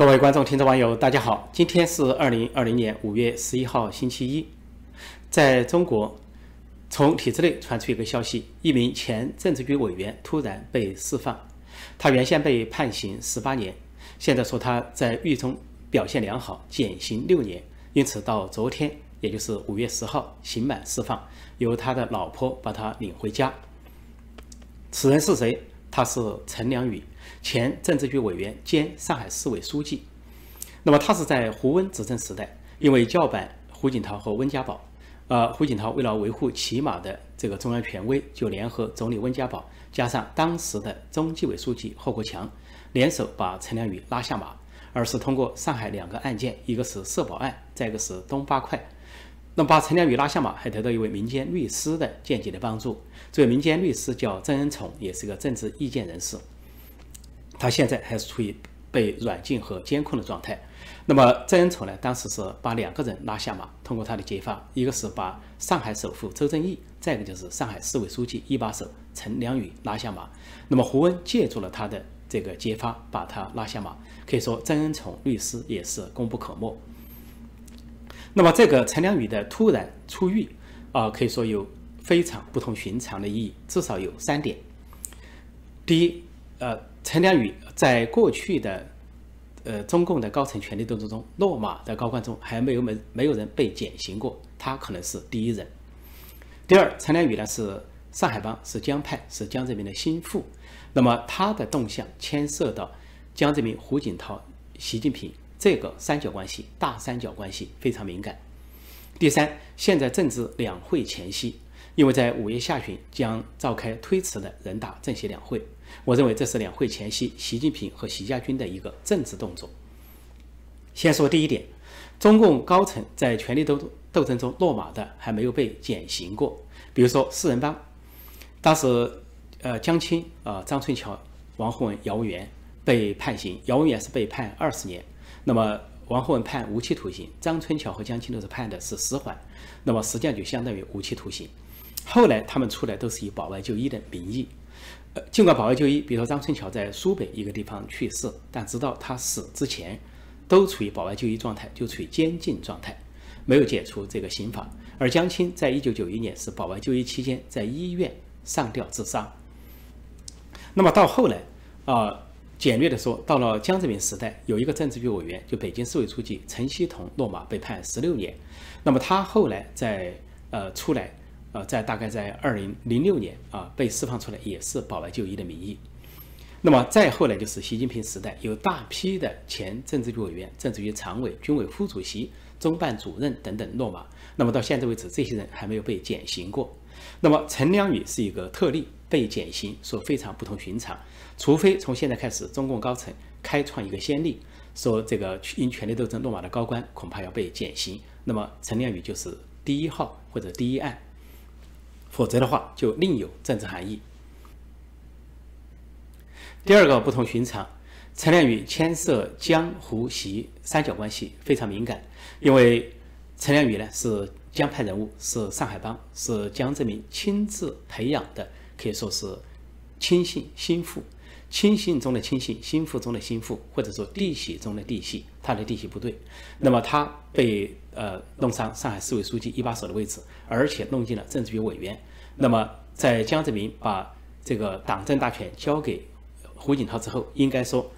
各位观众、听众、网友，大家好！今天是二零二零年五月十一号，星期一。在中国，从体制内传出一个消息：一名前政治局委员突然被释放。他原先被判刑十八年，现在说他在狱中表现良好，减刑六年。因此，到昨天，也就是五月十号，刑满释放，由他的老婆把他领回家。此人是谁？他是陈良宇。前政治局委员兼上海市委书记，那么他是在胡温执政时代，因为叫板胡锦涛和温家宝，呃，胡锦涛为了维护起码的这个中央权威，就联合总理温家宝加上当时的中纪委书记贺国强，联手把陈良宇拉下马，而是通过上海两个案件，一个是社保案，再一个是东八块，那么把陈良宇拉下马，还得到一位民间律师的间接的帮助，这位民间律师叫郑恩宠，也是个政治意见人士。他现在还是处于被软禁和监控的状态。那么郑恩宠呢？当时是把两个人拉下马，通过他的揭发，一个是把上海首富周正义，再一个就是上海市委书记一把手陈良宇拉下马。那么胡温借助了他的这个揭发，把他拉下马。可以说郑恩宠律师也是功不可没。那么这个陈良宇的突然出狱啊，可以说有非常不同寻常的意义，至少有三点。第一，呃。陈良宇在过去的，呃，中共的高层权力斗争中，落马的高官中还没有没没有人被减刑过，他可能是第一人。第二，陈良宇呢是上海帮，是江派，是江泽民的心腹，那么他的动向牵涉到江泽民、胡锦涛、习近平这个三角关系，大三角关系非常敏感。第三，现在正值两会前夕，因为在五月下旬将召开推迟的人大政协两会。我认为这是两会前夕，习近平和习家军的一个政治动作。先说第一点，中共高层在权力斗斗争中落马的还没有被减刑过。比如说四人帮，当时呃江青啊张春桥、王洪文、姚文元被判刑，姚文元是被判二十年，那么王洪文判无期徒刑，张春桥和江青都是判的是死缓，那么实际上就相当于无期徒刑。后来他们出来都是以保外就医的名义。尽管保外就医，比如说张春桥在苏北一个地方去世，但直到他死之前，都处于保外就医状态，就处于监禁状态，没有解除这个刑法。而江青在一九九一年是保外就医期间在医院上吊自杀。那么到后来，啊，简略的说，到了江泽民时代，有一个政治局委员，就北京市委书记陈锡同落马被判十六年。那么他后来在呃出来。呃，在大概在二零零六年啊，被释放出来也是保外就医的名义。那么再后来就是习近平时代，有大批的前政治局委员、政治局常委、军委副主席、中办主任等等落马。那么到现在为止，这些人还没有被减刑过。那么陈良宇是一个特例，被减刑说非常不同寻常。除非从现在开始，中共高层开创一个先例，说这个因权力斗争落马的高官恐怕要被减刑，那么陈良宇就是第一号或者第一案。否则的话，就另有政治含义。第二个不同寻常，陈良宇牵涉江湖习三角关系非常敏感，因为陈良宇呢是江派人物，是上海帮，是江泽民亲自培养的，可以说是亲信心腹，亲信中的亲信，心腹中的心腹，或者说弟媳中的弟媳，他的弟媳不对，那么他被呃弄上上海市委书记一把手的位置，而且弄进了政治局委员。那么，在江泽民把这个党政大权交给胡锦涛之后，应该说，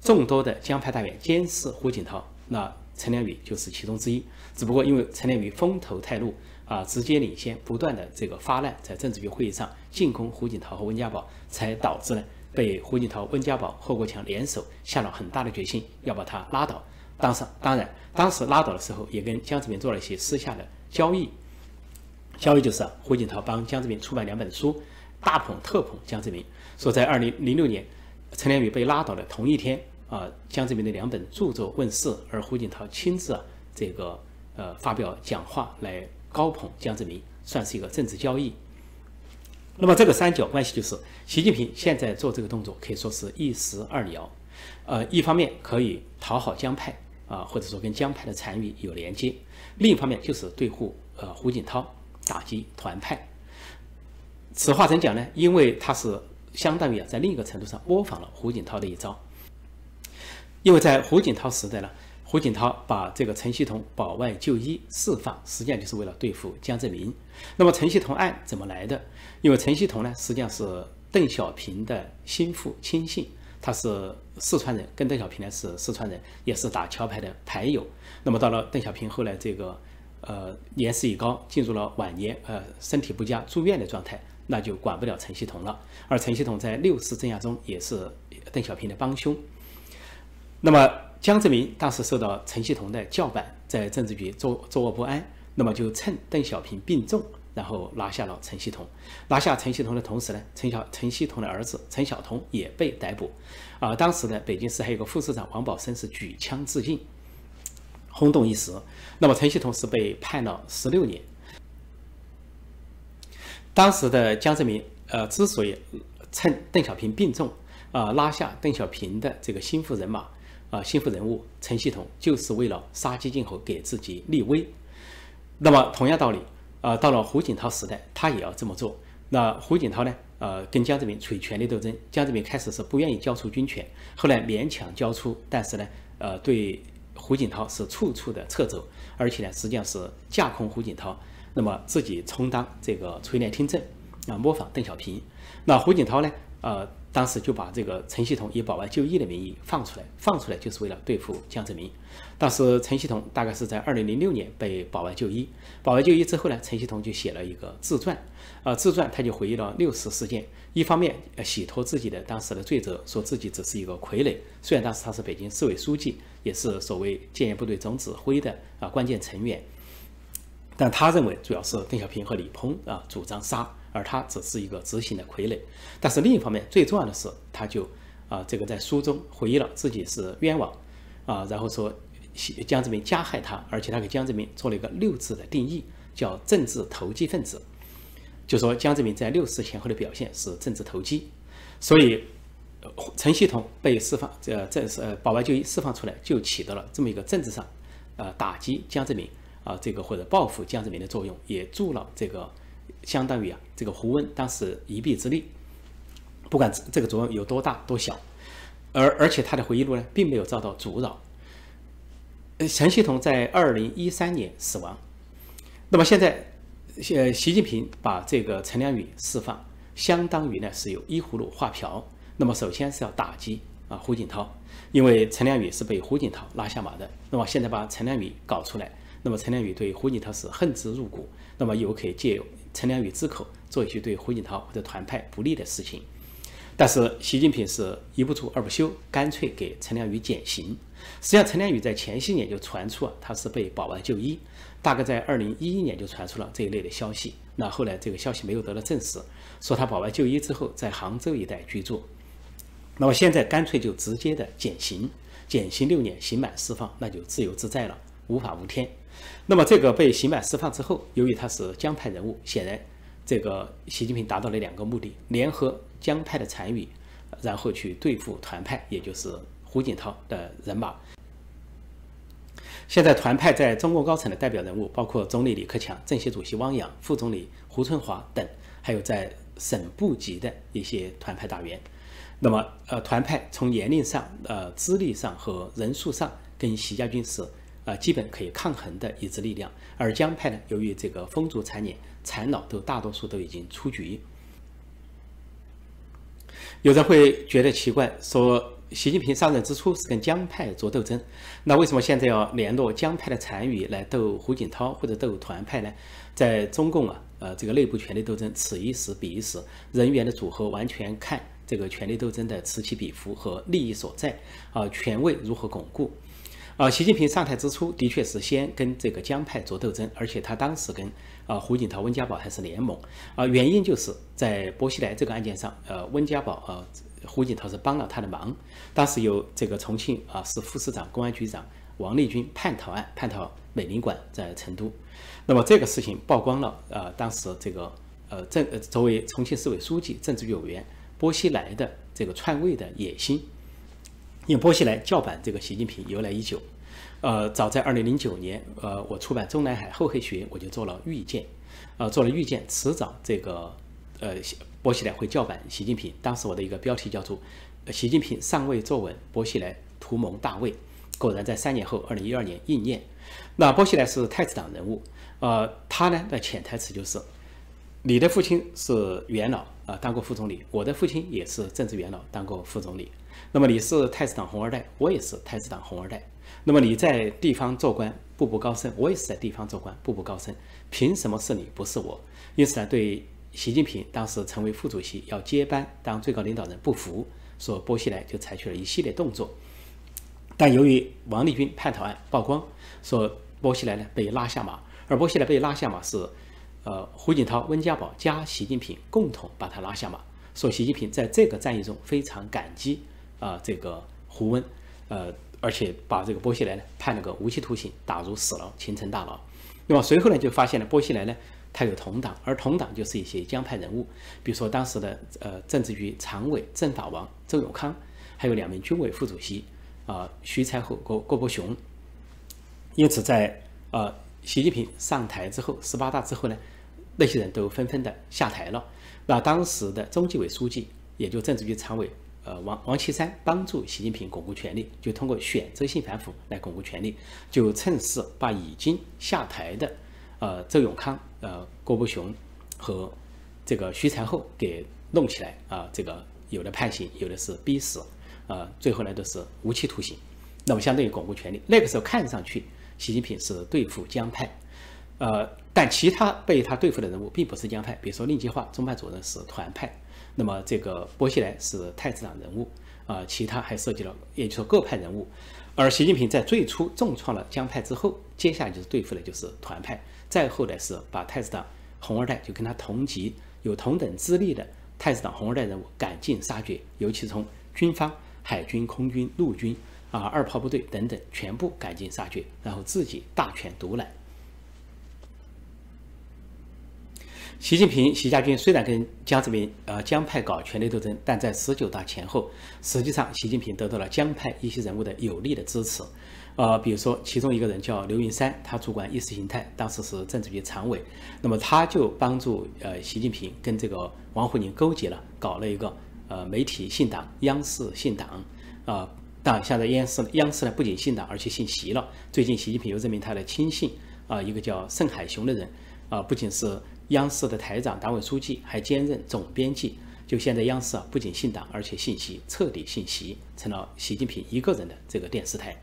众多的江派大员监视胡锦涛，那陈良宇就是其中之一。只不过因为陈良宇风头太露啊，直接领先，不断的这个发难，在政治局会议上进攻胡锦涛和温家宝，才导致呢被胡锦涛、温家宝、贺国强联手下了很大的决心，要把他拉倒。当时，当然，当时拉倒的时候，也跟江泽民做了一些私下的交易。交易就是胡锦涛帮江泽民出版两本书，大捧特捧江泽民，说在二零零六年陈良宇被拉倒的同一天啊，江泽民的两本著作问世，而胡锦涛亲自啊这个呃发表讲话来高捧江泽民，算是一个政治交易。那么这个三角关系就是习近平现在做这个动作可以说是一石二鸟，呃，一方面可以讨好江派啊，或者说跟江派的残余有连接，另一方面就是对付呃胡锦涛。打击团派，此话怎讲呢？因为他是相当于啊，在另一个程度上模仿了胡锦涛的一招。因为在胡锦涛时代呢，胡锦涛把这个陈锡同保外就医释放，实际上就是为了对付江泽民。那么陈锡同案怎么来的？因为陈锡同呢，实际上是邓小平的心腹亲信，他是四川人，跟邓小平呢是四川人，也是打桥牌的牌友。那么到了邓小平后来这个呃年事已高，进入了晚年，呃身体不佳住院的状态，那就管不了陈锡同了。而陈锡同在六四镇压中也是邓小平的帮凶。那么江泽民当时受到陈锡同的叫板，在政治局坐坐卧不安，那么就趁邓小平病重。然后拿下了陈锡同，拿下陈锡同的同时呢，陈小陈锡同的儿子陈晓彤也被逮捕，啊，当时呢，北京市还有个副市长王宝生是举枪自尽，轰动一时。那么陈希同是被判了十六年。当时的江泽民，呃，之所以趁邓小平病重，啊，拉下邓小平的这个心腹人马，啊，心腹人物陈希同，就是为了杀鸡儆猴，给自己立威。那么同样道理。呃，到了胡锦涛时代，他也要这么做。那胡锦涛呢？呃，跟江泽民处于权力斗争。江泽民开始是不愿意交出军权，后来勉强交出，但是呢，呃，对胡锦涛是处处的掣肘，而且呢，实际上是架空胡锦涛，那么自己充当这个垂帘听政，啊，模仿邓小平。那胡锦涛呢？呃。当时就把这个陈希同以保外就医的名义放出来，放出来就是为了对付江泽民。当时陈希同大概是在二零零六年被保外就医，保外就医之后呢，陈希同就写了一个自传，呃，自传他就回忆了六四事件，一方面呃洗脱自己的当时的罪责，说自己只是一个傀儡，虽然当时他是北京市委书记，也是所谓建业部队总指挥的啊关键成员，但他认为主要是邓小平和李鹏啊主张杀。而他只是一个执行的傀儡，但是另一方面，最重要的是，他就啊，这个在书中回忆了自己是冤枉啊，然后说江泽民加害他，而且他给江泽民做了一个六字的定义，叫政治投机分子，就说江泽民在六四前后的表现是政治投机，所以陈锡同被释放，这这是呃保外就医释放出来，就起到了这么一个政治上呃打击江泽民啊这个或者报复江泽民的作用，也助了这个。相当于啊，这个胡温当时一臂之力，不管这个作用有多大多小，而而且他的回忆录呢，并没有遭到阻扰。陈希同在二零一三年死亡，那么现在，呃，习近平把这个陈良宇释放，相当于呢是有依葫芦画瓢。那么首先是要打击啊胡锦涛，因为陈良宇是被胡锦涛拉下马的。那么现在把陈良宇搞出来，那么陈良宇对胡锦涛是恨之入骨，那么又可以借陈良宇之口做一些对胡锦涛或者团派不利的事情，但是习近平是一不做二不休，干脆给陈良宇减刑。实际上，陈良宇在前些年就传出啊，他是被保外就医，大概在二零一一年就传出了这一类的消息。那后来这个消息没有得到证实，说他保外就医之后在杭州一带居住。那么现在干脆就直接的减刑，减刑六年，刑满释放，那就自由自在了，无法无天。那么这个被刑满释放之后，由于他是江派人物，显然这个习近平达到了两个目的：联合江派的残余，然后去对付团派，也就是胡锦涛的人马。现在团派在中共高层的代表人物，包括总理李克强、政协主席汪洋、副总理胡春华等，还有在省部级的一些团派大员。那么，呃，团派从年龄上、呃，资历上和人数上，跟习家军是。啊，基本可以抗衡的一支力量，而江派呢，由于这个风烛残年、残老都大多数都已经出局。有人会觉得奇怪，说习近平上任之初是跟江派做斗争，那为什么现在要联络江派的残余来斗胡锦涛或者斗团派呢？在中共啊，呃，这个内部权力斗争此一时彼一时，人员的组合完全看这个权力斗争的此起彼伏和利益所在啊，权位如何巩固。啊，习近平上台之初的确是先跟这个江派做斗争，而且他当时跟啊胡锦涛、温家宝还是联盟啊，原因就是在薄熙来这个案件上，呃，温家宝啊，胡锦涛是帮了他的忙。当时有这个重庆啊市副市长、公安局长王立军叛逃案，叛逃美领馆在成都，那么这个事情曝光了啊，当时这个呃政作为重庆市委书记、政治局委员薄熙来的这个篡位的野心。因波西来叫板这个习近平由来已久，呃，早在二零零九年，呃，我出版《中南海厚黑学》，我就做了预见，呃，做了预见，迟早这个，呃，波西来会叫板习近平。当时我的一个标题叫做“习近平尚未坐稳，波西来图谋大位，果然在三年后，二零一二年应验。那波西莱是太子党人物，呃，他呢的潜台词就是，你的父亲是元老啊，当过副总理；我的父亲也是政治元老，当过副总理。那么你是太子党红二代，我也是太子党红二代。那么你在地方做官，步步高升，我也是在地方做官，步步高升。凭什么是你，不是我？因此呢，对习近平当时成为副主席要接班当最高领导人不服，说波西莱就采取了一系列动作。但由于王立军叛逃案曝光，说波西莱呢被拉下马，而波西莱被拉下马是，呃，胡锦涛、温家宝加习近平共同把他拉下马，说习近平在这个战役中非常感激啊这个胡温，呃。而且把这个波西莱呢判了个无期徒刑，打入死牢，秦城大牢。那么随后呢就发现了波西莱呢他有同党，而同党就是一些江派人物，比如说当时的呃政治局常委政法王周永康，还有两名军委副主席啊徐才厚、郭郭伯雄。因此在呃习近平上台之后，十八大之后呢，那些人都纷纷的下台了。那当时的中纪委书记，也就政治局常委。呃，王王岐山帮助习近平巩固权力，就通过选择性反腐来巩固权力，就趁势把已经下台的呃周永康、呃郭伯雄和这个徐才厚给弄起来啊，这个有的判刑，有的是逼死，啊，最后呢都是无期徒刑。那么相当于巩固权力。那个时候看上去习近平是对付江派，呃，但其他被他对付的人物并不是江派，比如说令计划中派主任是团派。那么这个薄熙来是太子党人物啊，其他还涉及了，也就是说各派人物。而习近平在最初重创了江派之后，接下来就是对付的就是团派，再后来是把太子党红二代就跟他同级、有同等资历的太子党红二代人物赶尽杀绝，尤其从军方、海军、空军、陆军啊、二炮部队等等全部赶尽杀绝，然后自己大权独揽。习近平、习家军虽然跟江泽民、呃江派搞权力斗争，但在十九大前后，实际上习近平得到了江派一些人物的有力的支持。呃，比如说其中一个人叫刘云山，他主管意识形态，当时是政治局常委，那么他就帮助呃习近平跟这个王沪宁勾结了，搞了一个呃媒体信党央视信党。啊，但现在央视央视呢不仅信党，而且信习了。最近习近平又任命他的亲信啊，一个叫盛海雄的人啊，不仅是。央视的台长、党委书记还兼任总编辑。就现在，央视啊不仅姓党，而且姓习，彻底姓习，成了习近平一个人的这个电视台。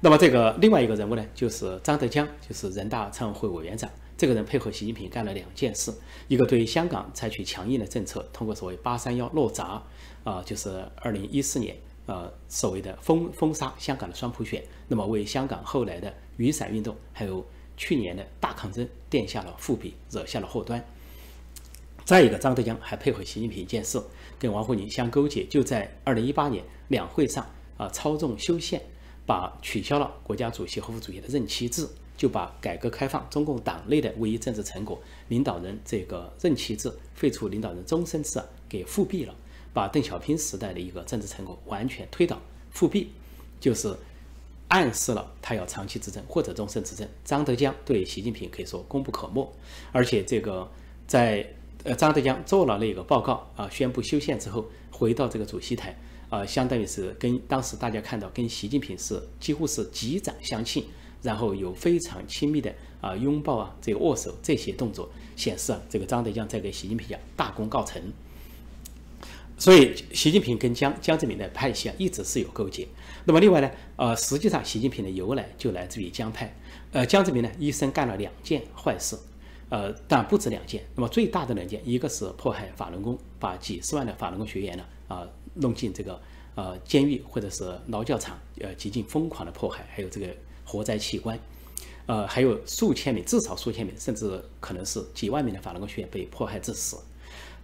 那么，这个另外一个人物呢，就是张德江，就是人大常委会委员长。这个人配合习近平干了两件事：一个对香港采取强硬的政策，通过所谓“八三幺”落闸，啊，就是二零一四年，呃，所谓的封封杀香港的双普选，那么为香港后来的雨伞运动还有。去年的大抗争垫下了伏笔，惹下了祸端。再一个，张德江还配合习近平一件事，跟王沪宁相勾结，就在二零一八年两会上啊，操纵修宪，把取消了国家主席和副主席的任期制，就把改革开放中共党内的唯一政治成果领导人这个任期制废除领导人终身制给复辟了，把邓小平时代的一个政治成果完全推倒，复辟就是。暗示了他要长期执政或者终身执政。张德江对习近平可以说功不可没，而且这个在呃张德江做了那个报告啊，宣布修宪之后，回到这个主席台啊，相当于是跟当时大家看到跟习近平是几乎是击掌相庆，然后有非常亲密的啊拥抱啊，这握手这些动作，显示啊这个张德江在给习近平讲大功告成。所以，习近平跟江江泽民的派系啊，一直是有勾结。那么，另外呢，呃，实际上习近平的由来就来自于江派。呃，江泽民呢，一生干了两件坏事，呃，但不止两件。那么，最大的两件，一个是迫害法轮功，把几十万的法轮功学员呢，啊，弄进这个呃监狱或者是劳教场，呃，极尽疯狂的迫害，还有这个活摘器官，呃，还有数千名，至少数千名，甚至可能是几万名的法轮功学员被迫害致死。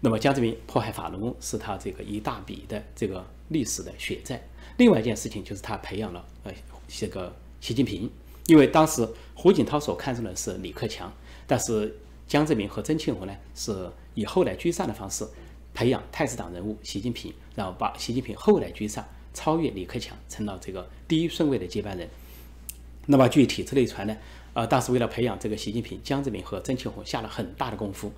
那么江泽民迫害法轮功是他这个一大笔的这个历史的血债。另外一件事情就是他培养了呃这个习近平，因为当时胡锦涛所看中的是李克强，但是江泽民和曾庆红呢是以后来居上的方式培养太子党人物习近平，然后把习近平后来居上，超越李克强，成了这个第一顺位的接班人。那么据体制内传呢，呃，当时为了培养这个习近平，江泽民和曾庆红下了很大的功夫。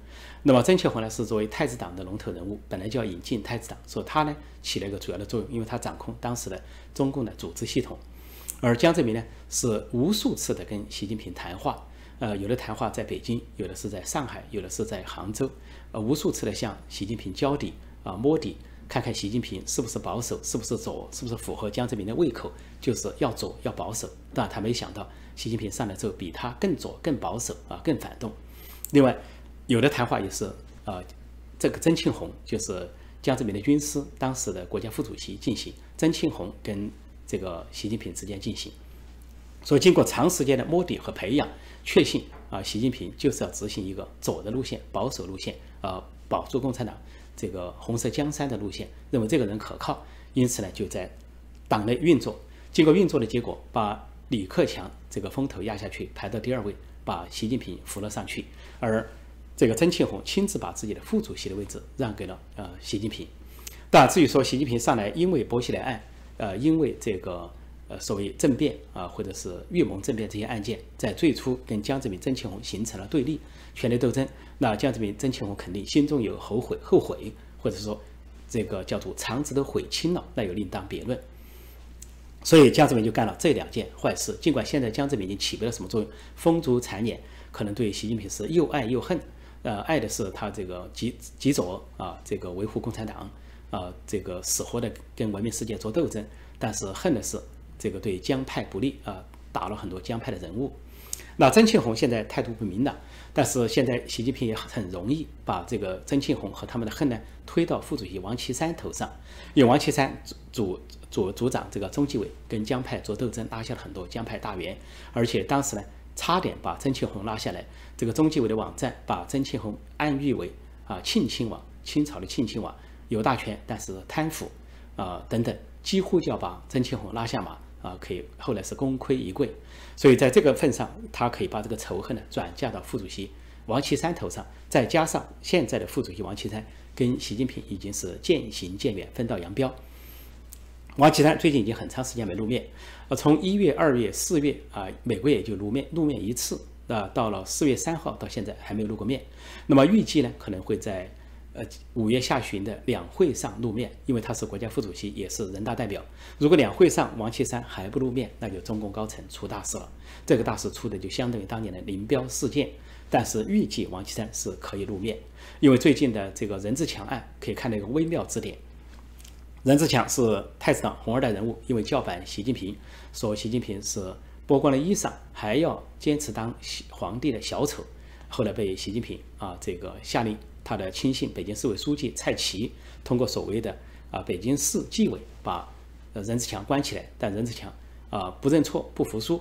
那么曾庆红呢是作为太子党的龙头人物，本来就要引进太子党，所以他呢起了一个主要的作用，因为他掌控当时的中共的组织系统。而江泽民呢是无数次的跟习近平谈话，呃，有的谈话在北京，有的是在上海，有的是在杭州，呃，无数次的向习近平交底啊摸底，看看习近平是不是保守，是不是左，是不是符合江泽民的胃口，就是要左要保守。但他没想到。习近平上来之后，比他更左、更保守啊，更反动。另外，有的谈话也是啊，这个曾庆红就是江泽民的军师，当时的国家副主席进行，曾庆红跟这个习近平之间进行。所以，经过长时间的摸底和培养，确信啊，习近平就是要执行一个左的路线、保守路线啊，保住共产党这个红色江山的路线，认为这个人可靠，因此呢，就在党内运作。经过运作的结果，把。李克强这个风头压下去，排到第二位，把习近平扶了上去。而这个曾庆红亲自把自己的副主席的位置让给了呃习近平。但至于说习近平上来因为薄熙来案，呃，因为这个呃所谓政变啊，或者是预谋政变这些案件，在最初跟江泽民、曾庆红形成了对立、权力斗争，那江泽民、曾庆红肯定心中有后悔、后悔，或者说这个叫做肠子都悔青了，那又另当别论。所以江泽民就干了这两件坏事。尽管现在江泽民已经起不了什么作用，风烛残年，可能对习近平是又爱又恨。呃，爱的是他这个极极左啊，这个维护共产党啊，这个死活的跟文明世界做斗争；但是恨的是这个对江派不利啊，打了很多江派的人物。那曾庆红现在态度不明朗，但是现在习近平也很容易把这个曾庆红和他们的恨呢推到副主席王岐山头上，因为王岐山主。组组长这个中纪委跟江派做斗争，拉下了很多江派大员，而且当时呢，差点把曾庆红拉下来。这个中纪委的网站把曾庆红暗喻为啊庆亲王，清朝的庆亲王，有大权但是贪腐啊等等，几乎就要把曾庆红拉下马啊，可以后来是功亏一篑。所以在这个份上，他可以把这个仇恨呢转嫁到副主席王岐山头上，再加上现在的副主席王岐山跟习近平已经是渐行渐远，分道扬镳。王岐山最近已经很长时间没露面，呃，从一月、二月、四月啊，每个月就露面露面一次，啊，到了四月三号到现在还没有露过面。那么预计呢，可能会在呃五月下旬的两会上露面，因为他是国家副主席，也是人大代表。如果两会上王岐山还不露面，那就中共高层出大事了。这个大事出的就相当于当年的林彪事件。但是预计王岐山是可以露面，因为最近的这个任志强案可以看到一个微妙之点。任志强是太子党红二代人物，因为叫板习近平，说习近平是剥光了衣裳还要坚持当皇帝的小丑，后来被习近平啊这个下令他的亲信北京市委书记蔡奇通过所谓的啊北京市纪委把任志强关起来，但任志强啊不认错不服输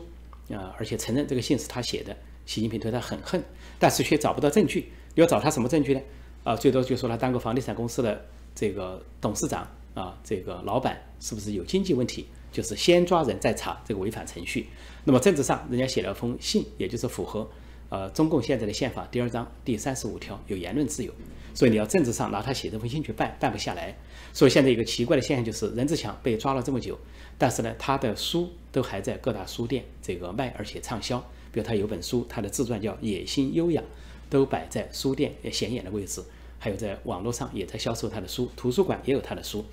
啊，而且承认这个信是他写的，习近平对他很恨，但是却找不到证据，你要找他什么证据呢？啊，最多就说他当过房地产公司的这个董事长。啊，这个老板是不是有经济问题？就是先抓人再查，这个违反程序。那么政治上，人家写了封信，也就是符合呃中共现在的宪法第二章第三十五条，有言论自由。所以你要政治上拿他写这封信去办，办不下来。所以现在一个奇怪的现象就是，任志强被抓了这么久，但是呢，他的书都还在各大书店这个卖，而且畅销。比如他有本书，他的自传叫《野心优雅》，都摆在书店显眼的位置。还有在网络上也在销售他的书，图书馆也有他的书。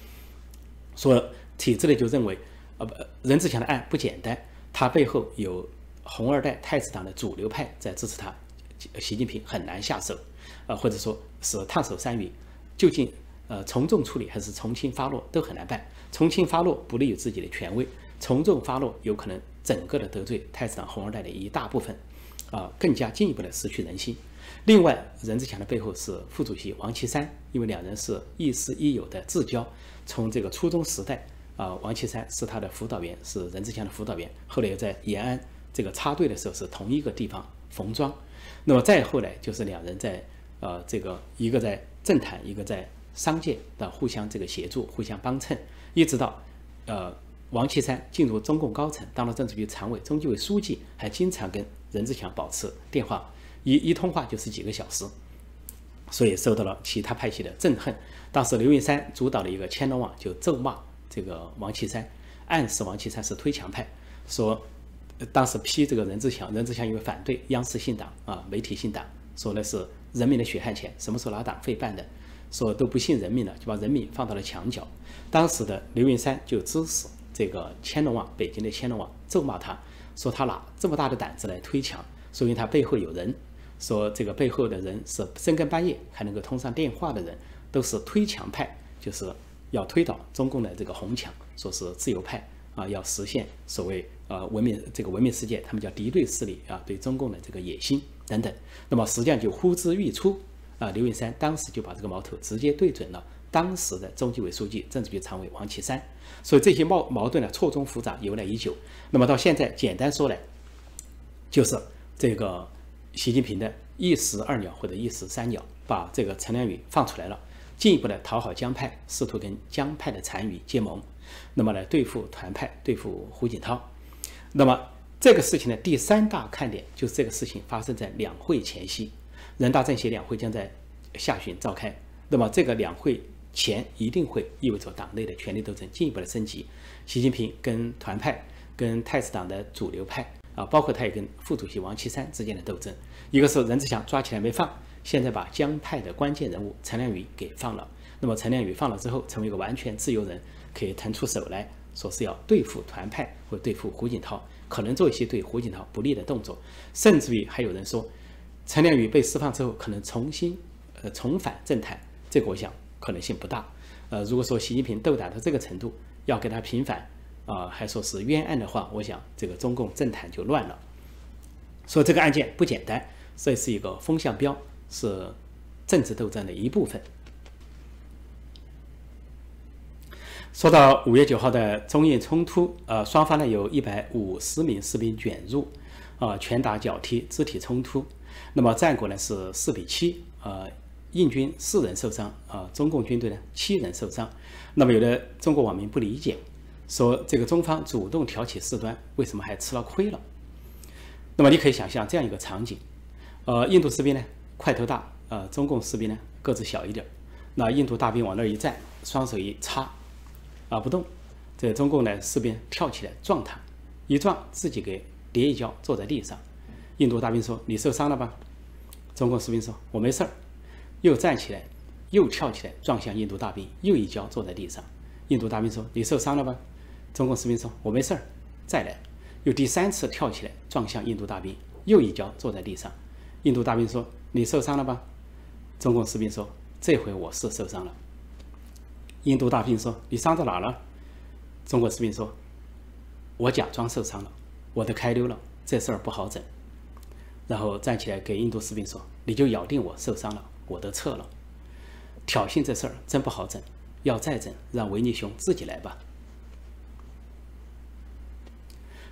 说体制内就认为，呃不，任志强的案不简单，他背后有红二代太子党的主流派在支持他，习近平很难下手，呃或者说是烫手山芋，究竟呃从重处理还是从轻发落都很难办。从轻发落不利于自己的权威，从重发落有可能整个的得罪太子党红二代的一大部分，啊更加进一步的失去人心。另外，任志强的背后是副主席王岐山，因为两人是亦师亦友的至交。从这个初中时代啊，王岐山是他的辅导员，是任志强的辅导员。后来又在延安这个插队的时候是同一个地方冯庄。那么再后来就是两人在呃这个一个在政坛，一个在商界的互相这个协助、互相帮衬，一直到呃王岐山进入中共高层，当了政治局常委、中纪委书记，还经常跟任志强保持电话。一一通话就是几个小时，所以受到了其他派系的憎恨。当时刘云山主导的一个千罗网就咒骂这个王岐山，暗示王岐山是推墙派，说当时批这个任志强，任志强因为反对央视信党啊，媒体信党，说的是人民的血汗钱，什么时候拿党费办的？说都不信人民了，就把人民放到了墙角。当时的刘云山就指使这个千龙网，北京的千龙网咒骂他，说他拿这么大的胆子来推墙，说明他背后有人，说这个背后的人是深更半夜还能够通上电话的人，都是推墙派，就是要推倒中共的这个红墙，说是自由派啊，要实现所谓呃文明这个文明世界，他们叫敌对势力啊，对中共的这个野心等等。那么实际上就呼之欲出。啊，刘云山当时就把这个矛头直接对准了当时的中纪委书记、政治局常委王岐山，所以这些矛矛盾呢错综复杂，由来已久。那么到现在，简单说来，就是这个习近平的一石二鸟或者一石三鸟，把这个陈良宇放出来了，进一步的讨好江派，试图跟江派的残余结盟，那么来对付团派，对付胡锦涛。那么这个事情的第三大看点就是这个事情发生在两会前夕。人大政协两会将在下旬召开，那么这个两会前一定会意味着党内的权力斗争进一步的升级。习近平跟团派、跟太子党的主流派啊，包括他也跟副主席王岐山之间的斗争。一个是任志强抓起来没放，现在把江派的关键人物陈良宇给放了。那么陈良宇放了之后，成为一个完全自由人，可以腾出手来说是要对付团派或者对付胡锦涛，可能做一些对胡锦涛不利的动作，甚至于还有人说。陈良宇被释放之后，可能重新呃重返政坛，这个我想可能性不大。呃，如果说习近平斗胆到这个程度，要给他平反啊，还说是冤案的话，我想这个中共政坛就乱了。说这个案件不简单，这是一个风向标，是政治斗争的一部分。说到五月九号的中印冲突，呃，双方呢有一百五十名士兵卷入，啊，拳打脚踢，肢体冲突。那么战果呢是四比七，呃，印军四人受伤，啊，中共军队呢七人受伤。那么有的中国网民不理解，说这个中方主动挑起事端，为什么还吃了亏了？那么你可以想象这样一个场景，呃，印度士兵呢块头大，呃，中共士兵呢个子小一点，那印度大兵往那儿一站，双手一插，啊不动，这中共的士兵跳起来撞他，一撞自己给跌一跤坐在地上。印度大兵说：“你受伤了吧？”中共士兵说：“我没事儿。”又站起来，又跳起来撞向印度大兵，又一脚坐在地上。印度大兵说：“你受伤了吧？”中共士兵说：“我没事儿。”再来，又第三次跳起来撞向印度大兵，又一脚坐在地上。印度大兵说：“你受伤了吧？”中共士兵说：“这回我是受伤了。”印度大兵说：“你伤到哪了？”中国士兵说：“我假装受伤了，我都开溜了，这事儿不好整。”然后站起来给印度士兵说：“你就咬定我受伤了，我都撤了。挑衅这事儿真不好整，要再整，让维尼熊自己来吧。”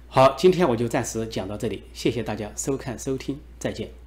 好，今天我就暂时讲到这里，谢谢大家收看收听，再见。